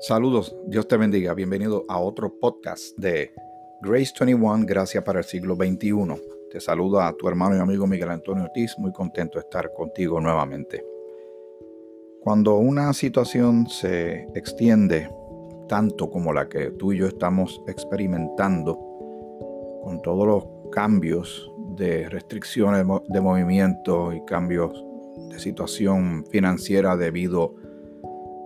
Saludos, Dios te bendiga. Bienvenido a otro podcast de Grace 21, Gracia para el siglo XXI. Te saluda a tu hermano y amigo Miguel Antonio Ortiz, muy contento de estar contigo nuevamente. Cuando una situación se extiende tanto como la que tú y yo estamos experimentando, con todos los cambios de restricciones de movimiento y cambios de situación financiera debido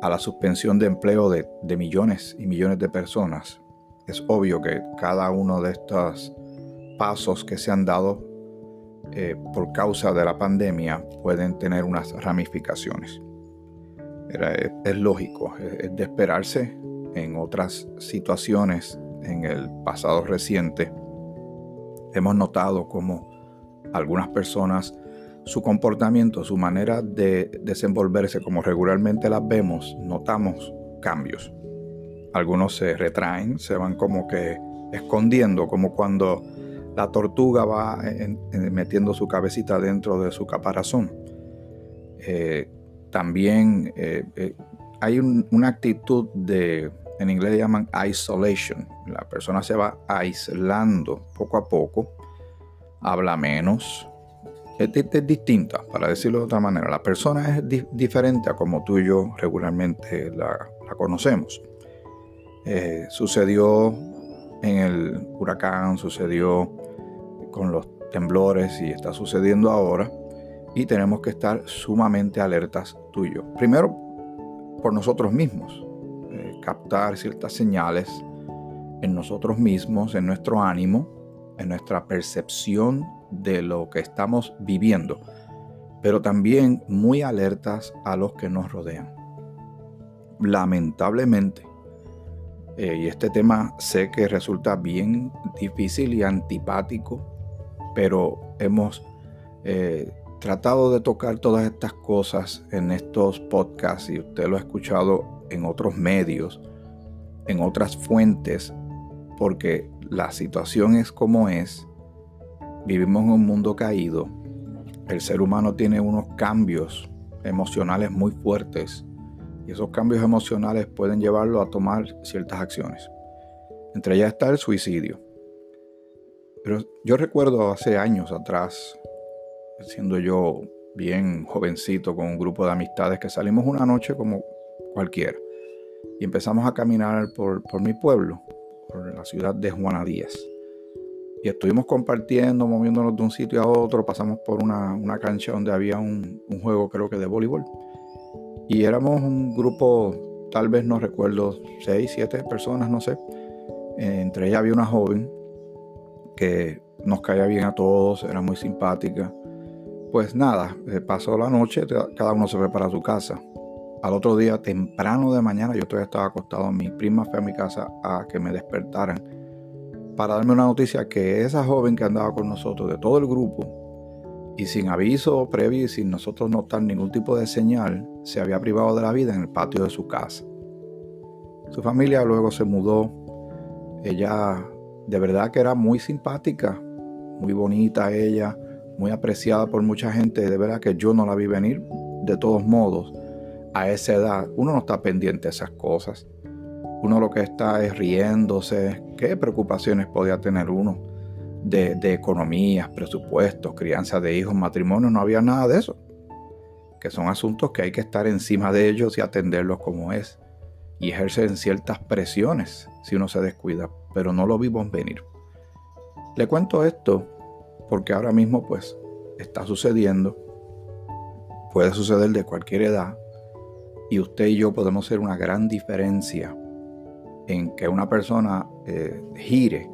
a la suspensión de empleo de, millones y millones de personas, es obvio que cada uno de estos pasos que se han dado eh, por causa de la pandemia pueden tener unas ramificaciones. es, lógico, es, de esperarse en otras situaciones en el pasado reciente. Hemos notado como algunas personas su comportamiento, su manera de desenvolverse como regularmente las vemos, notamos cambios. Algunos se retraen, se van como que escondiendo, como cuando la tortuga va metiendo su cabecita dentro de su caparazón. Eh, también eh, eh, hay una actitud de, en inglés le llaman isolation. La persona se va aislando poco a poco, habla menos, es, distinta, para decirlo de otra manera. La persona es diferente a como tú y yo regularmente la, conocemos. Eh, sucedió en el huracán, sucedió con los temblores y está sucediendo ahora. Y tenemos que estar sumamente alertas tú y yo. Primero, por nosotros mismos. Eh, captar ciertas señales en nosotros mismos, en nuestro ánimo, en nuestra percepción de lo que estamos viviendo, pero también muy alertas a los que nos rodean. Lamentablemente, eh, y este tema sé que resulta bien difícil y antipático, pero hemos eh, tratado de tocar todas estas cosas en estos podcasts y usted lo ha escuchado en otros medios, en otras fuentes, porque la situación es como es Vivimos en un mundo caído. El ser humano tiene unos cambios emocionales muy fuertes y esos cambios emocionales pueden llevarlo a tomar ciertas acciones. Entre ellas está el suicidio. Pero yo recuerdo hace años atrás, siendo yo bien jovencito con un grupo de amistades, que salimos una noche como cualquiera y empezamos a caminar por, por mi pueblo, por la ciudad de Juana Díaz y estuvimos compartiendo, moviéndonos de un sitio a otro, pasamos por una, cancha donde había un, juego creo que de voleibol. Y éramos un grupo, tal vez no recuerdo, seis, siete personas, no sé. entre ellas había una joven que nos caía bien a todos, era muy simpática. Pues nada, eh, pasó la noche, cada uno se fue para su casa. Al otro día, temprano de mañana, yo todavía estaba acostado, mi prima fue a mi casa a que me despertaran para darme una noticia que esa joven que andaba con nosotros, de todo el grupo, y sin aviso previo y sin nosotros notar ningún tipo de señal, se había privado de la vida en el patio de su casa. Su familia luego se mudó. Ella de verdad que era muy simpática, muy bonita ella, muy apreciada por mucha gente. De verdad que yo no la vi venir. De todos modos, a esa edad uno no está pendiente de esas cosas. Uno lo que está es riéndose. ¿Qué preocupaciones podía tener uno de, de economías, presupuestos, crianza de hijos, matrimonio? No había nada de eso. Que son asuntos que hay que estar encima de ellos y atenderlos como es. Y ejercen ciertas presiones si uno se descuida. Pero no lo vimos venir. Le cuento esto porque ahora mismo pues está sucediendo. Puede suceder de cualquier edad. Y usted y yo podemos ser una gran diferencia en que una persona eh, gire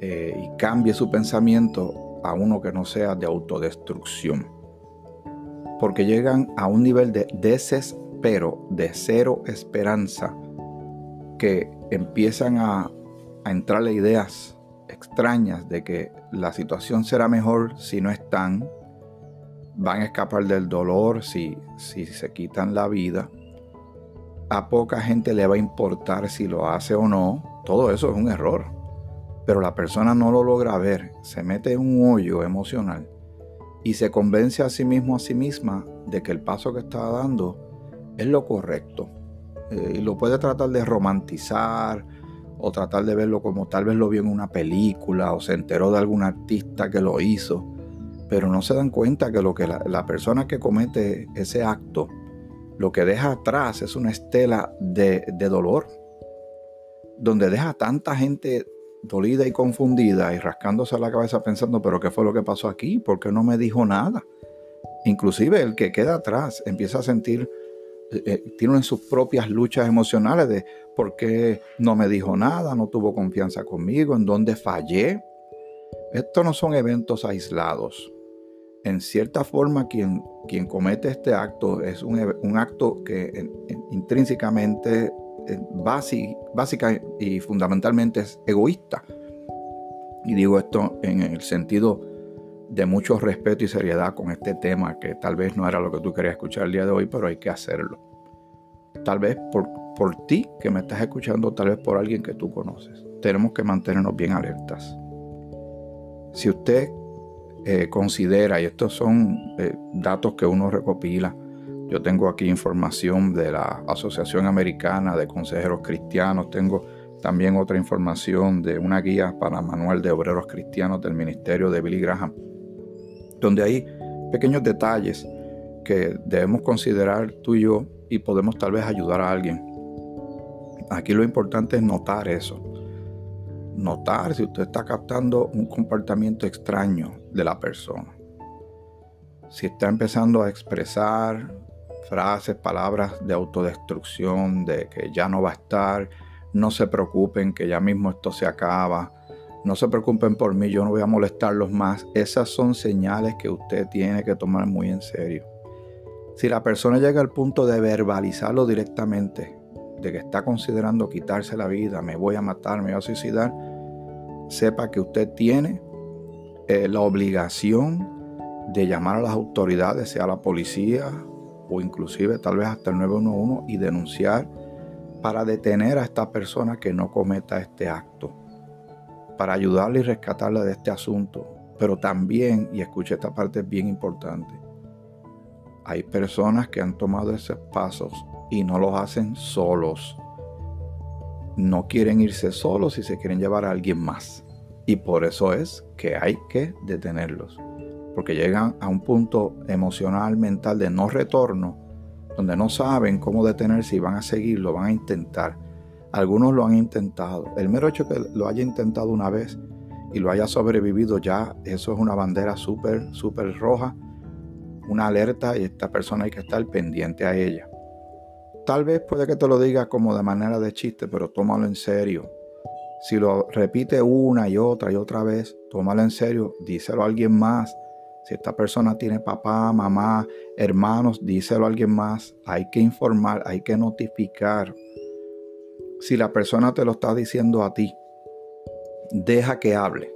eh, y cambie su pensamiento a uno que no sea de autodestrucción. Porque llegan a un nivel de desespero, de cero esperanza, que empiezan a, a entrarle ideas extrañas de que la situación será mejor si no están, van a escapar del dolor si, si se quitan la vida a poca gente le va a importar si lo hace o no. Todo eso es un error. Pero la persona no lo logra ver, se mete en un hoyo emocional y se convence a sí mismo, a sí misma, de que el paso que está dando es lo correcto. eh, y lo puede tratar de romantizar o tratar de verlo como tal vez lo vio en una película o se enteró de algún artista que lo hizo, pero no se dan cuenta que lo que la, persona que comete ese acto, lo que deja atrás es una estela de, de dolor, donde deja tanta gente dolida y confundida y rascándose la cabeza pensando, pero ¿qué fue lo que pasó aquí? ¿Por qué no me dijo nada? Inclusive el que queda atrás empieza a sentir, eh, eh, tiene sus propias luchas emocionales de por qué no me dijo nada, no tuvo confianza conmigo, en dónde fallé. Estos no son eventos aislados. En cierta forma, quien, quien comete este acto es un, acto que intrínsecamente, básica y fundamentalmente es egoísta. Y digo esto en el sentido de mucho respeto y seriedad con este tema que tal vez no era lo que tú querías escuchar el día de hoy, pero hay que hacerlo. Tal vez por, por ti que me estás escuchando, tal vez por alguien que tú conoces. Tenemos que mantenernos bien alertas. Si usted eh, considera, y estos son eh, datos que uno recopila, yo tengo aquí información de la Asociación Americana de Consejeros Cristianos, tengo también otra información de una guía para manual de obreros cristianos del ministerio de Billy Graham donde hay pequeños detalles que debemos considerar tú y yo y podemos tal vez ayudar a alguien. Aquí lo importante es notar eso. Notar si usted está captando un comportamiento extraño de la persona. Si está empezando a expresar frases, palabras de autodestrucción, de que ya no va a estar, no se preocupen que ya mismo esto se acaba, no se preocupen por mí, yo no voy a molestarlos más. Esas son señales que usted tiene que tomar muy en serio. Si la persona llega al punto de verbalizarlo directamente, de que está considerando quitarse la vida, me voy a matar, me voy a suicidar, sepa que usted tiene eh, la obligación de llamar a las autoridades, sea la policía o inclusive tal vez hasta el 911 y denunciar para detener a esta persona que no cometa este acto para ayudarle y rescatarle de este asunto. Pero también, y escuche esta parte bien importante, hay personas que han tomado esos pasos y no los hacen solos. No quieren irse solos y se quieren llevar a alguien más. Y por eso es que hay que detenerlos. Porque llegan a un punto emocional, mental de no retorno, donde no saben cómo detenerse y van a seguirlo, van a intentar algunos lo han intentado. El mero hecho que lo haya intentado una vez y lo haya sobrevivido ya, eso es una bandera súper, súper roja, una alerta y esta persona hay que estar pendiente a ella. Tal vez puede que te lo diga como de manera de chiste, pero tómalo en serio. Si lo repite una y otra y otra vez, tómalo en serio, díselo a alguien más. Si esta persona tiene papá, mamá, hermanos, díselo a alguien más. Hay que informar, hay que notificar si la persona te lo está diciendo a ti, deja que hable.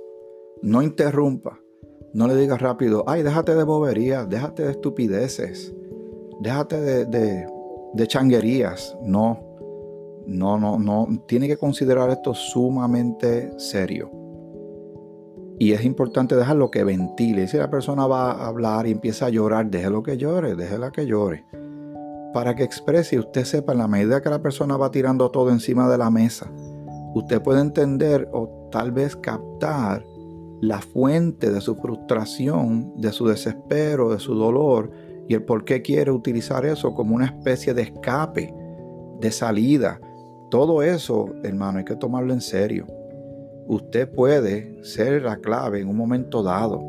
No interrumpa. No le digas rápido, ay, déjate de boberías, déjate de estupideces, déjate de, de, de changuerías. No, no, no, no. Tiene que considerar esto sumamente serio. Y es importante dejarlo que ventile. Si la persona va a hablar y empieza a llorar, déjelo que llore, déjela que llore para que exprese y usted sepa en la medida que la persona va tirando todo encima de la mesa, usted puede entender o tal vez captar la fuente de su frustración, de su desespero, de su dolor y el por qué quiere utilizar eso como una especie de escape, de salida. Todo eso, hermano, hay que tomarlo en serio. Usted puede ser la clave en un momento dado.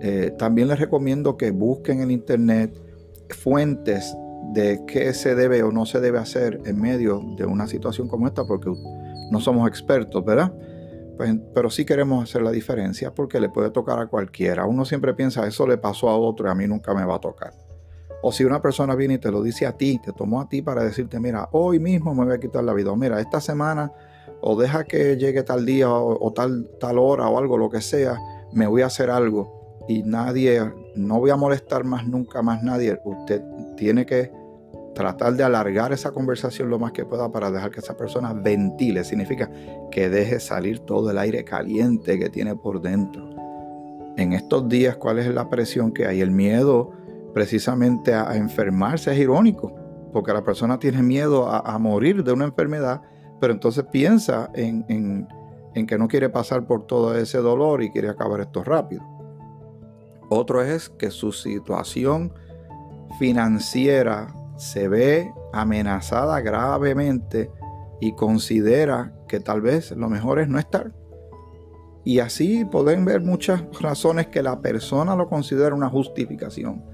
Eh, también les recomiendo que busquen en internet fuentes de qué se debe o no se debe hacer en medio de una situación como esta, porque no somos expertos, ¿verdad? Pues, pero sí queremos hacer la diferencia porque le puede tocar a cualquiera. Uno siempre piensa, eso le pasó a otro y a mí nunca me va a tocar. O si una persona viene y te lo dice a ti, te tomó a ti para decirte, mira, hoy mismo me voy a quitar la vida, mira, esta semana, o deja que llegue tal día o, tal, tal hora o algo, lo que sea, me voy a hacer algo y nadie, no voy a molestar más nunca más nadie. Usted tiene que tratar de alargar esa conversación lo más que pueda para dejar que esa persona ventile. Significa que deje salir todo el aire caliente que tiene por dentro. En estos días, ¿cuál es la presión que hay? El miedo precisamente a, enfermarse es irónico, porque la persona tiene miedo a, morir de una enfermedad, pero entonces piensa en, en que no quiere pasar por todo ese dolor y quiere acabar esto rápido. Otro es que su situación financiera se ve amenazada gravemente y considera que tal vez lo mejor es no estar. Y así pueden ver muchas razones que la persona lo considera una justificación,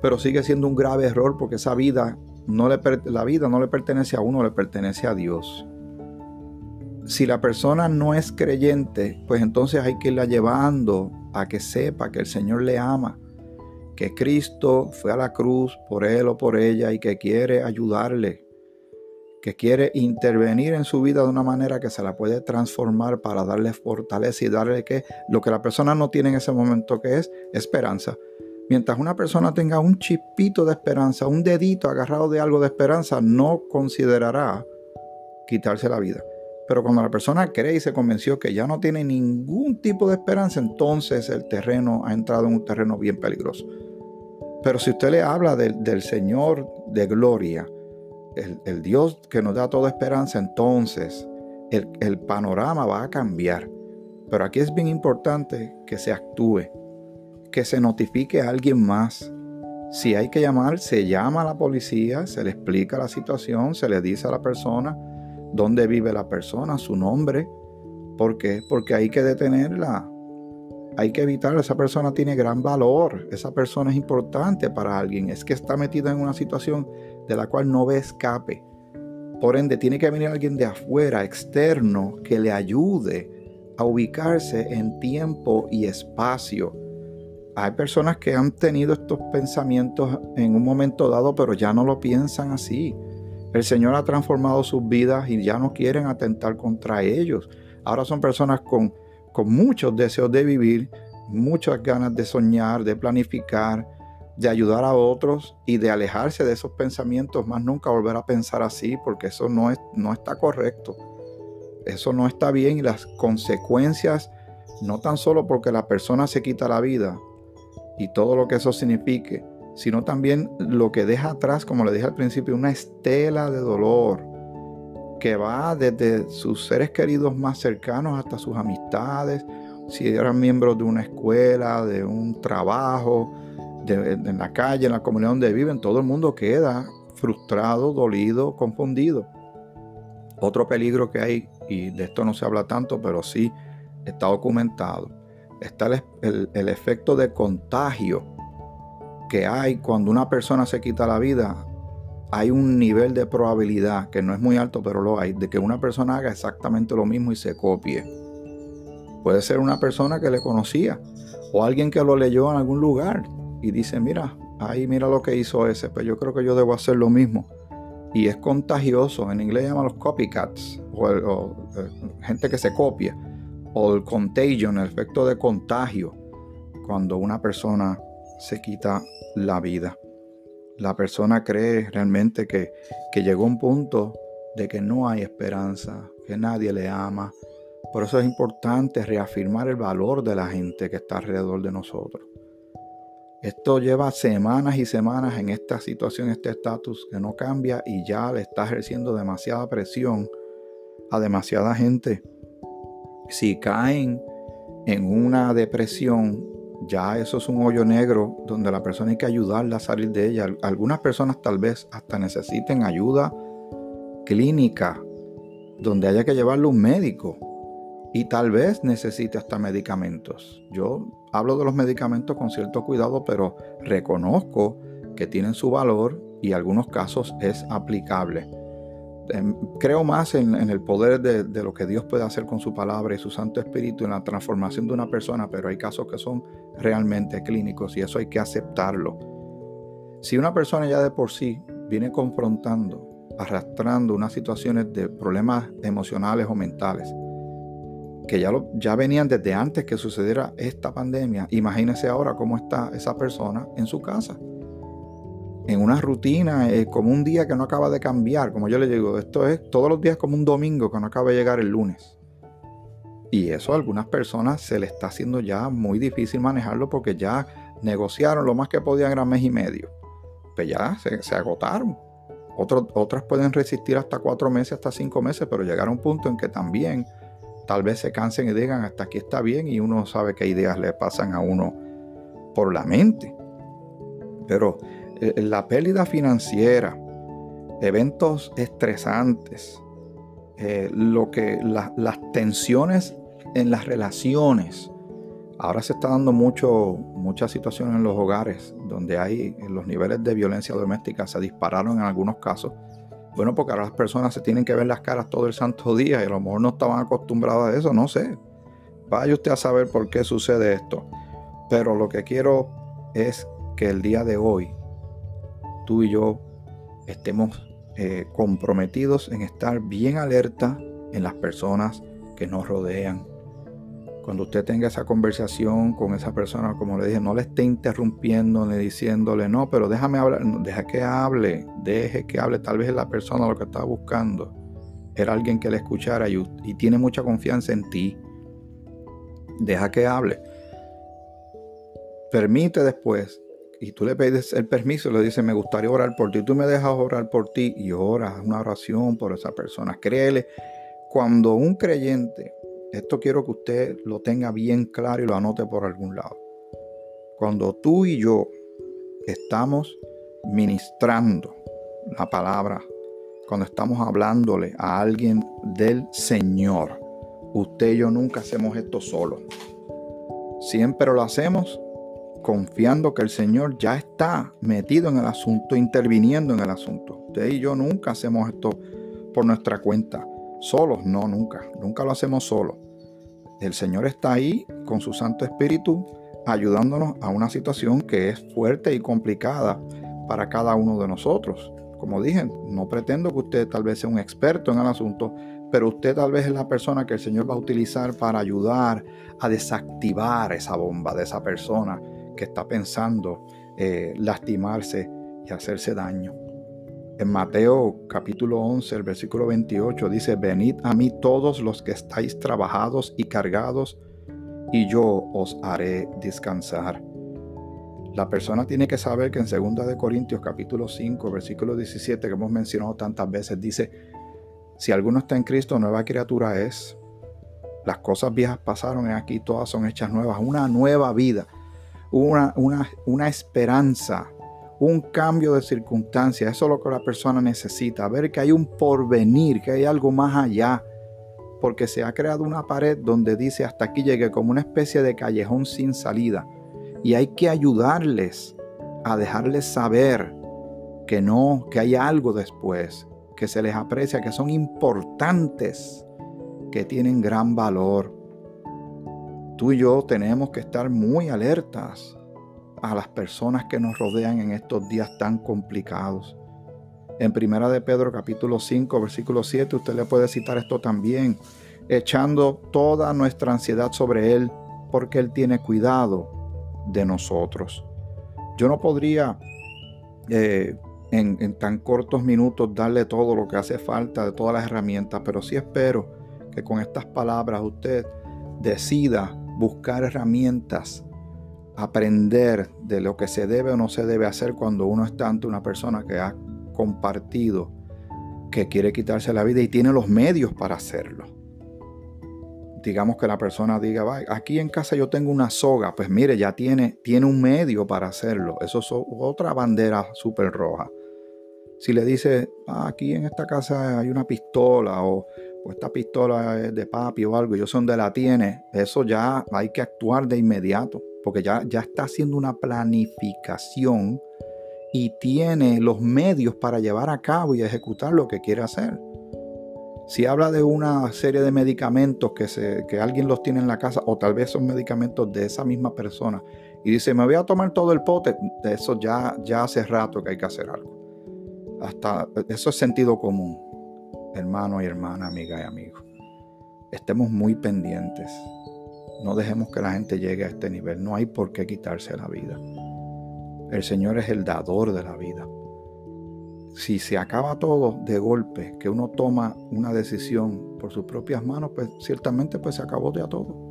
pero sigue siendo un grave error porque esa vida no le la vida no le pertenece a uno, le pertenece a Dios. Si la persona no es creyente, pues entonces hay que irla llevando a que sepa que el Señor le ama, que Cristo fue a la cruz por él o por ella y que quiere ayudarle, que quiere intervenir en su vida de una manera que se la puede transformar para darle fortaleza y darle que lo que la persona no tiene en ese momento que es esperanza. Mientras una persona tenga un chispito de esperanza, un dedito agarrado de algo de esperanza, no considerará quitarse la vida. Pero cuando la persona cree y se convenció que ya no tiene ningún tipo de esperanza, entonces el terreno ha entrado en un terreno bien peligroso. Pero si usted le habla del Señor de gloria, el, Dios que nos da toda esperanza, entonces el, el panorama va a cambiar. Pero aquí es bien importante que se actúe, que se notifique a alguien más. Si hay que llamar, se llama a la policía, se le explica la situación, se le dice a la persona dónde vive la persona, su nombre. ¿Por qué? Porque hay que detenerla. Hay que evitarla. Esa persona tiene gran valor. Esa persona es importante para alguien. Es que está metida en una situación de la cual no ve escape. Por ende, tiene que venir alguien de afuera, externo, que le ayude a ubicarse en tiempo y espacio. Hay personas que han tenido estos pensamientos en un momento dado, pero ya no lo piensan así. El Señor ha transformado sus vidas y ya no quieren atentar contra ellos. Ahora son personas con, con muchos deseos de vivir, muchas ganas de soñar, de planificar, de ayudar a otros y de alejarse de esos pensamientos, más nunca volver a pensar así, porque eso no, es, no está correcto. Eso no está bien y las consecuencias, no tan solo porque la persona se quita la vida y todo lo que eso signifique, sino también lo que deja atrás, como le dije al principio, una estela de dolor que va desde sus seres queridos más cercanos hasta sus amistades, si eran miembros de una escuela, de un trabajo, en la calle, en la comunidad donde viven, todo el mundo queda frustrado, dolido, confundido. Otro peligro que hay, y de esto no se habla tanto, pero sí está documentado, está el, efecto de contagio que hay cuando una persona se quita la vida. Hay un nivel de probabilidad, que no es muy alto, pero lo hay, de que una persona haga exactamente lo mismo y se copie. Puede ser una persona que le conocía o alguien que lo leyó en algún lugar y dice, mira, ahí mira lo que hizo ese, pues yo creo que yo debo hacer lo mismo. Y es contagioso, en inglés llaman los copycats, o, eh, gente que se copia, o el contagion, el efecto de contagio, cuando una persona se quita la vida. La persona cree realmente que, que llegó un punto de que no hay esperanza, que nadie le ama. Por eso es importante reafirmar el valor de la gente que está alrededor de nosotros. Esto lleva semanas y semanas en esta situación, este estatus que no cambia y ya le está ejerciendo demasiada presión a demasiada gente. Si caen en una depresión, ya eso es un hoyo negro donde la persona hay que ayudarla a salir de ella. Algunas personas tal vez hasta necesiten ayuda clínica, donde haya que llevarle un médico y tal vez necesite hasta medicamentos. Yo hablo de los medicamentos con cierto cuidado, pero reconozco que tienen su valor y en algunos casos es aplicable. Creo más en, el poder de, lo que Dios puede hacer con su palabra y su Santo Espíritu en la transformación de una persona, pero hay casos que son realmente clínicos y eso hay que aceptarlo. Si una persona ya de por sí viene confrontando, arrastrando unas situaciones de problemas emocionales o mentales, que ya, ya venían desde antes que sucediera esta pandemia. Imagínese ahora cómo está esa persona en su casa. En una rutina, eh, como un día que no acaba de cambiar, como yo le digo, esto es todos los días como un domingo que no acaba de llegar el lunes. Y eso a algunas personas se le está haciendo ya muy difícil manejarlo porque ya negociaron lo más que podían era mes y medio. Pues ya se, agotaron. otras pueden resistir hasta cuatro meses, hasta cinco meses, pero llegar a un punto en que también tal vez se cansen y digan hasta aquí está bien y uno sabe qué ideas le pasan a uno por la mente. Pero la pérdida financiera, eventos estresantes, eh, lo que las tensiones en las relaciones. Ahora se está dando mucho, muchas situaciones en los hogares donde hay los niveles de violencia doméstica se dispararon en algunos casos. Bueno, porque ahora las personas se tienen que ver las caras todo el santo día y a lo mejor no estaban acostumbradas a eso, no sé. Vaya usted a saber por qué sucede esto. Pero lo que quiero es que el día de hoy tú y yo estemos eh, comprometidos en estar bien alerta en las personas que nos rodean. Cuando usted tenga esa conversación con esa persona, como le dije, no le esté interrumpiendo ni diciéndole, no, pero déjame hablar, deja que hable, deje que hable. Tal vez la persona lo que estaba buscando era alguien que le escuchara y tiene mucha confianza en ti. Deja que hable. Permite después y tú le pides el permiso, le dices, me gustaría orar por ti, tú me dejas orar por ti y oras una oración por esa persona. Créele, cuando un creyente, esto quiero que usted lo tenga bien claro y lo anote por algún lado. Cuando tú y yo estamos ministrando la palabra, cuando estamos hablándole a alguien del Señor, usted y yo nunca hacemos esto solo. Siempre lo hacemos confiando que el Señor ya está metido en el asunto, interviniendo en el asunto. Usted y yo nunca hacemos esto por nuestra cuenta, solos, no, nunca, nunca lo hacemos solos. El Señor está ahí con su Santo Espíritu ayudándonos a una situación que es fuerte y complicada para cada uno de nosotros. Como dije, no pretendo que usted tal vez sea un experto en el asunto, pero usted tal vez es la persona que el Señor va a utilizar para ayudar a desactivar esa bomba de esa persona que está pensando eh, lastimarse y hacerse daño. En Mateo capítulo 11, el versículo 28 dice, venid a mí todos los que estáis trabajados y cargados, y yo os haré descansar. La persona tiene que saber que en 2 de Corintios capítulo 5, versículo 17 que hemos mencionado tantas veces dice, si alguno está en Cristo, nueva criatura es. Las cosas viejas pasaron aquí todas son hechas nuevas, una nueva vida una, una, esperanza, un cambio de circunstancia. Eso es lo que la persona necesita, ver que hay un porvenir, que hay algo más allá. Porque se ha creado una pared donde dice hasta aquí llegue como una especie de callejón sin salida. Y hay que ayudarles a dejarles saber que no, que hay algo después, que se les aprecia, que son importantes, que tienen gran valor tú y yo tenemos que estar muy alertas a las personas que nos rodean en estos días tan complicados. En Primera de Pedro capítulo 5 versículo 7 usted le puede citar esto también, echando toda nuestra ansiedad sobre Él porque Él tiene cuidado de nosotros. Yo no podría eh, en, en tan cortos minutos darle todo lo que hace falta de todas las herramientas, pero sí espero que con estas palabras usted decida buscar herramientas, aprender de lo que se debe o no se debe hacer cuando uno está ante una persona que ha compartido que quiere quitarse la vida y tiene los medios para hacerlo. Digamos que la persona diga, aquí en casa yo tengo una soga, pues mire, ya tiene, tiene un medio para hacerlo. Eso es otra bandera súper roja. Si le dice, ah, aquí en esta casa hay una pistola o o esta pistola es de papi o algo, yo sé dónde la tiene, eso ya hay que actuar de inmediato, porque ya, ya está haciendo una planificación y tiene los medios para llevar a cabo y ejecutar lo que quiere hacer. Si habla de una serie de medicamentos que, se, que alguien los tiene en la casa, o tal vez son medicamentos de esa misma persona, y dice, me voy a tomar todo el pote, de eso ya, ya hace rato que hay que hacer algo. Hasta eso es sentido común hermano y hermana, amiga y amigo. Estemos muy pendientes. No dejemos que la gente llegue a este nivel. No hay por qué quitarse la vida. El Señor es el dador de la vida. Si se acaba todo de golpe, que uno toma una decisión por sus propias manos, pues ciertamente pues se acabó ya todo.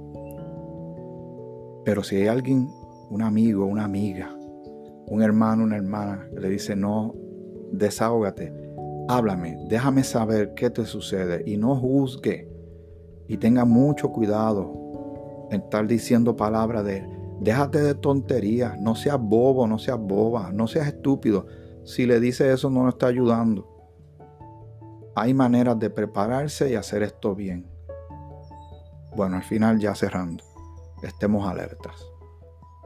Pero si hay alguien, un amigo, una amiga, un hermano, una hermana, que le dice, no, desahógate, háblame, déjame saber qué te sucede y no juzgue y tenga mucho cuidado en estar diciendo palabras de déjate de tonterías, no seas bobo, no seas boba, no seas estúpido. Si le dice eso no lo está ayudando. Hay maneras de prepararse y hacer esto bien. Bueno, al final ya cerrando, estemos alertas.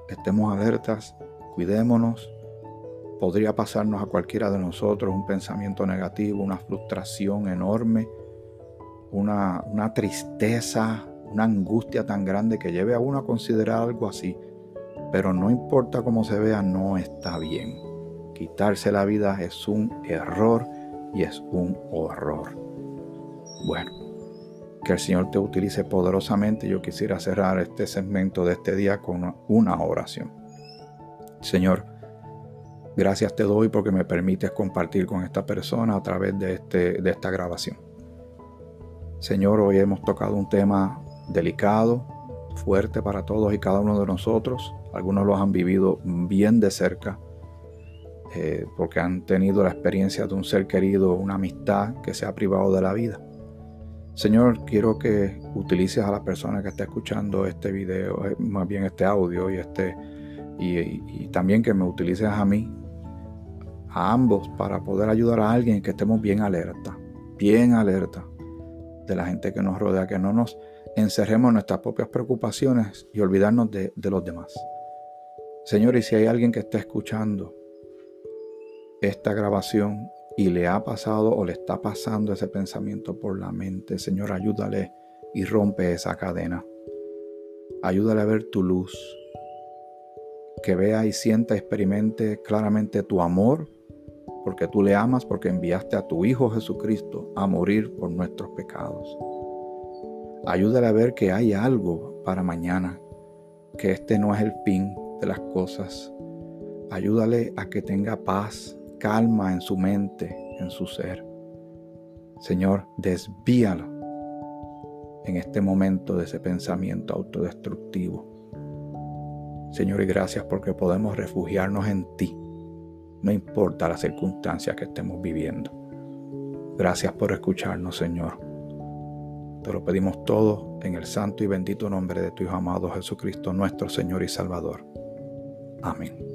Estemos alertas, cuidémonos. Podría pasarnos a cualquiera de nosotros un pensamiento negativo, una frustración enorme, una, tristeza, una angustia tan grande que lleve a uno a considerar algo así. Pero no importa cómo se vea, no está bien. Quitarse la vida es un error y es un horror. Bueno, que el Señor te utilice poderosamente. Yo quisiera cerrar este segmento de este día con una oración. Señor, gracias te doy porque me permites compartir con esta persona a través de, este, de esta grabación. Señor, hoy hemos tocado un tema delicado, fuerte para todos y cada uno de nosotros. Algunos los han vivido bien de cerca eh, porque han tenido la experiencia de un ser querido, una amistad que se ha privado de la vida. Señor, quiero que utilices a la persona que está escuchando este video, eh, más bien este audio y este y, también que me utilices a mí, a ambos, para poder ayudar a alguien que estemos bien alerta, bien alerta de la gente que nos rodea, que no nos encerremos en nuestras propias preocupaciones y olvidarnos de, de los demás. Señor, y si hay alguien que está escuchando esta grabación y le ha pasado o le está pasando ese pensamiento por la mente, Señor, ayúdale y rompe esa cadena. Ayúdale a ver tu luz, que vea y sienta, experimente claramente tu amor, porque tú le amas, porque enviaste a tu Hijo Jesucristo a morir por nuestros pecados. Ayúdale a ver que hay algo para mañana, que este no es el fin de las cosas. Ayúdale a que tenga paz, calma en su mente, en su ser. Señor, desvíalo en este momento de ese pensamiento autodestructivo. Señor, y gracias porque podemos refugiarnos en ti, no importa la circunstancia que estemos viviendo. Gracias por escucharnos, Señor. Te lo pedimos todo en el santo y bendito nombre de tu Hijo amado Jesucristo, nuestro Señor y Salvador. Amén.